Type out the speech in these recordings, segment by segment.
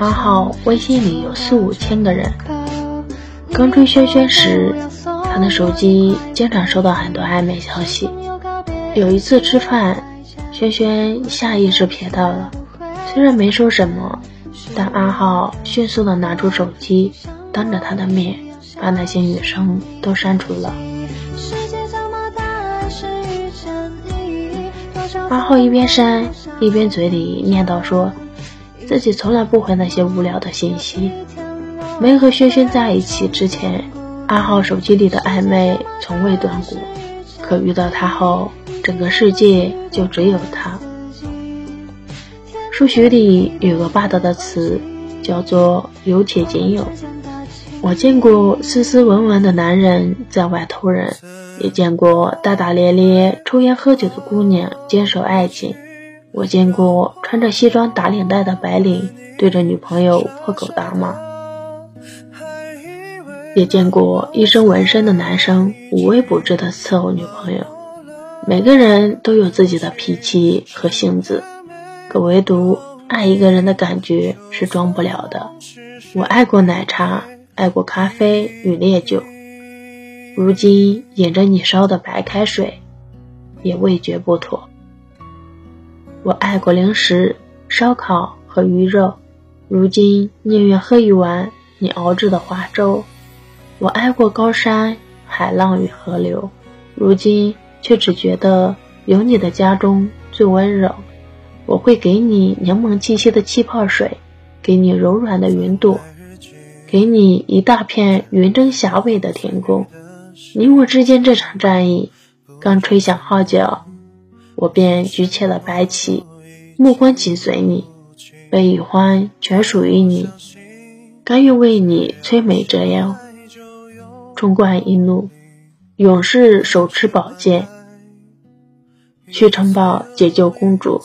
阿浩微信里有四五千个人。刚追轩轩时，他的手机经常收到很多暧昧消息。有一次吃饭，轩轩下意识瞥到了，虽然没说什么，但阿浩迅速的拿出手机，当着他的面把那些女生都删除了。阿浩一边删一边嘴里念叨说，自己从来不回那些无聊的信息。没和轩轩在一起之前，阿浩手机里的暧昧从未断过。可遇到他后，整个世界就只有他。数学里有个霸道的词，叫做有且仅有。我见过斯斯文文的男人在外偷人，也见过大大咧咧抽烟喝酒的姑娘坚守爱情。我见过穿着西装打领带的白领对着女朋友破口大骂，也见过一身纹身的男生无微不至的伺候女朋友。每个人都有自己的脾气和性子，可唯独爱一个人的感觉是装不了的。我爱过奶茶。爱过咖啡与烈酒，如今饮着你烧的白开水，也味觉不妥。我爱过零食、烧烤和鱼肉，如今宁愿喝一碗你熬制的花粥。我爱过高山、海浪与河流，如今却只觉得有你的家中最温柔。我会给你柠檬气息的气泡水，给你柔软的云朵。给你一大片云蒸霞蔚的天空，你我之间这场战役刚吹响号角，我便举起了白旗，目光紧随你，悲与欢全属于你，甘愿为你摧眉折腰，冲冠一怒，勇士手持宝剑，去城堡解救公主，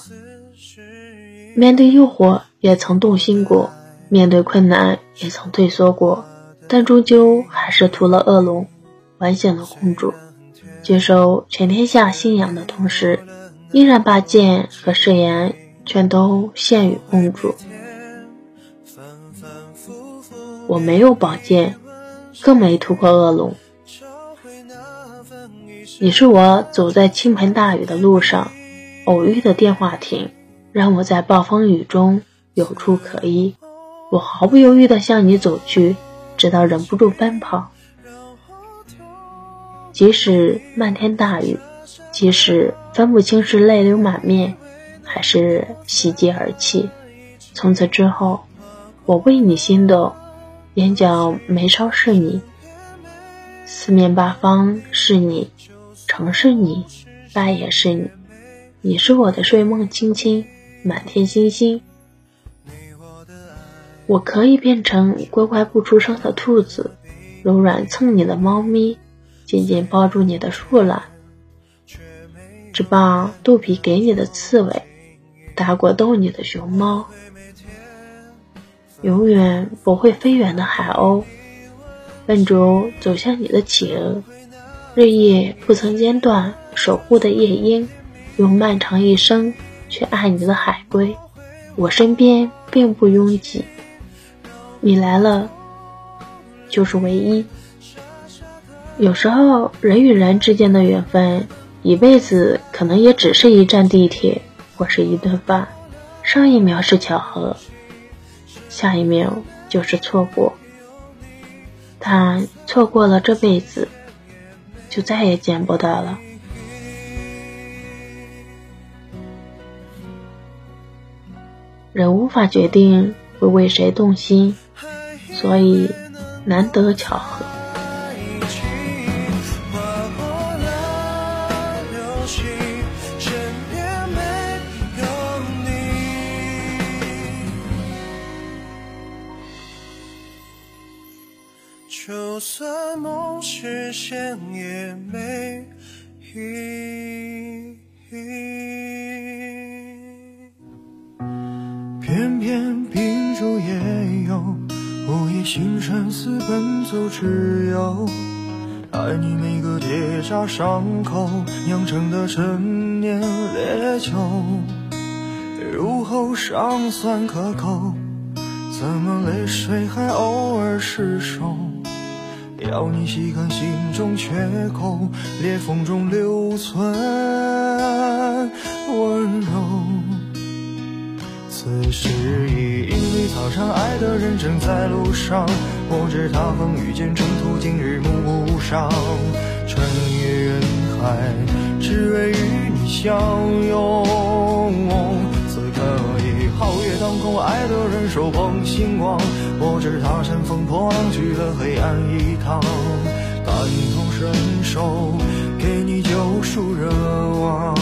面对诱惑也曾动心过。面对困难也曾退缩过，但终究还是屠了恶龙，唤醒了公主。接受全天下信仰的同时，依然把剑和誓言全都献与公主。我没有宝剑，更没屠过恶龙。你是我走在倾盆大雨的路上偶遇的电话亭，让我在暴风雨中有处可依。我毫不犹豫地向你走去，直到忍不住奔跑。即使漫天大雨，即使分不清是泪流满面，还是喜极而泣。从此之后，我为你心动，眼角眉梢是你，四面八方是你，城是你，半也是你。你是我的睡梦亲亲，满天星星。我可以变成乖乖不出声的兔子，柔软蹭你的猫咪，紧紧抱住你的树懒，只把肚皮给你的刺猬，打过逗你的熊猫，永远不会飞远的海鸥，笨拙走向你的企鹅，日夜不曾间断守护的夜莺，用漫长一生去爱你的海龟。我身边并不拥挤。你来了，就是唯一。有时候，人与人之间的缘分，一辈子可能也只是一站地铁或是一顿饭。上一秒是巧合，下一秒就是错过。但错过了这辈子，就再也见不到了。人无法决定会为谁动心。所以，难得巧合。就算梦实现也没意义。偏偏病住也有。午夜星辰似奔走之友，爱你每个结痂伤口酿成的陈年烈酒，入喉尚算可口，怎怎么泪水还偶尔失守？要你细看心中缺口，裂缝中留存温柔。此时已莺飞草长，爱的人正在路上。我知他风雨兼程途，经日暮不赏。穿越人海，只为与你相拥。此刻皓月当空，爱的人手捧星光。我知他乘风破浪去了黑暗一趟，感同身受，给你救赎热望。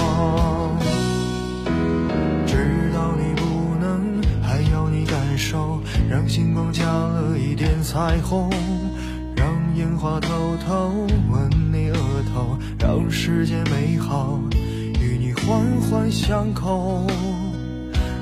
知道你不能，还要你感受，让星光加了一点彩虹，让烟花偷偷吻你额头，让世界美好与你环环相扣。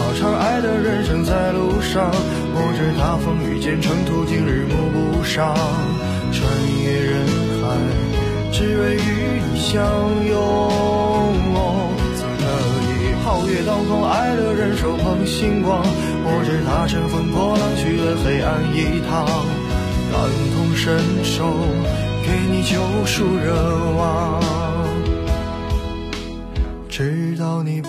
已莺飞草长，爱的人生在路上。我知他风雨兼程途，经日暮不赏。穿越人海，只为与你相拥。此刻已皓月当空，爱的人手捧星光。我知他乘风破浪去了黑暗一趟，感同身受，给你救赎热望。知道你不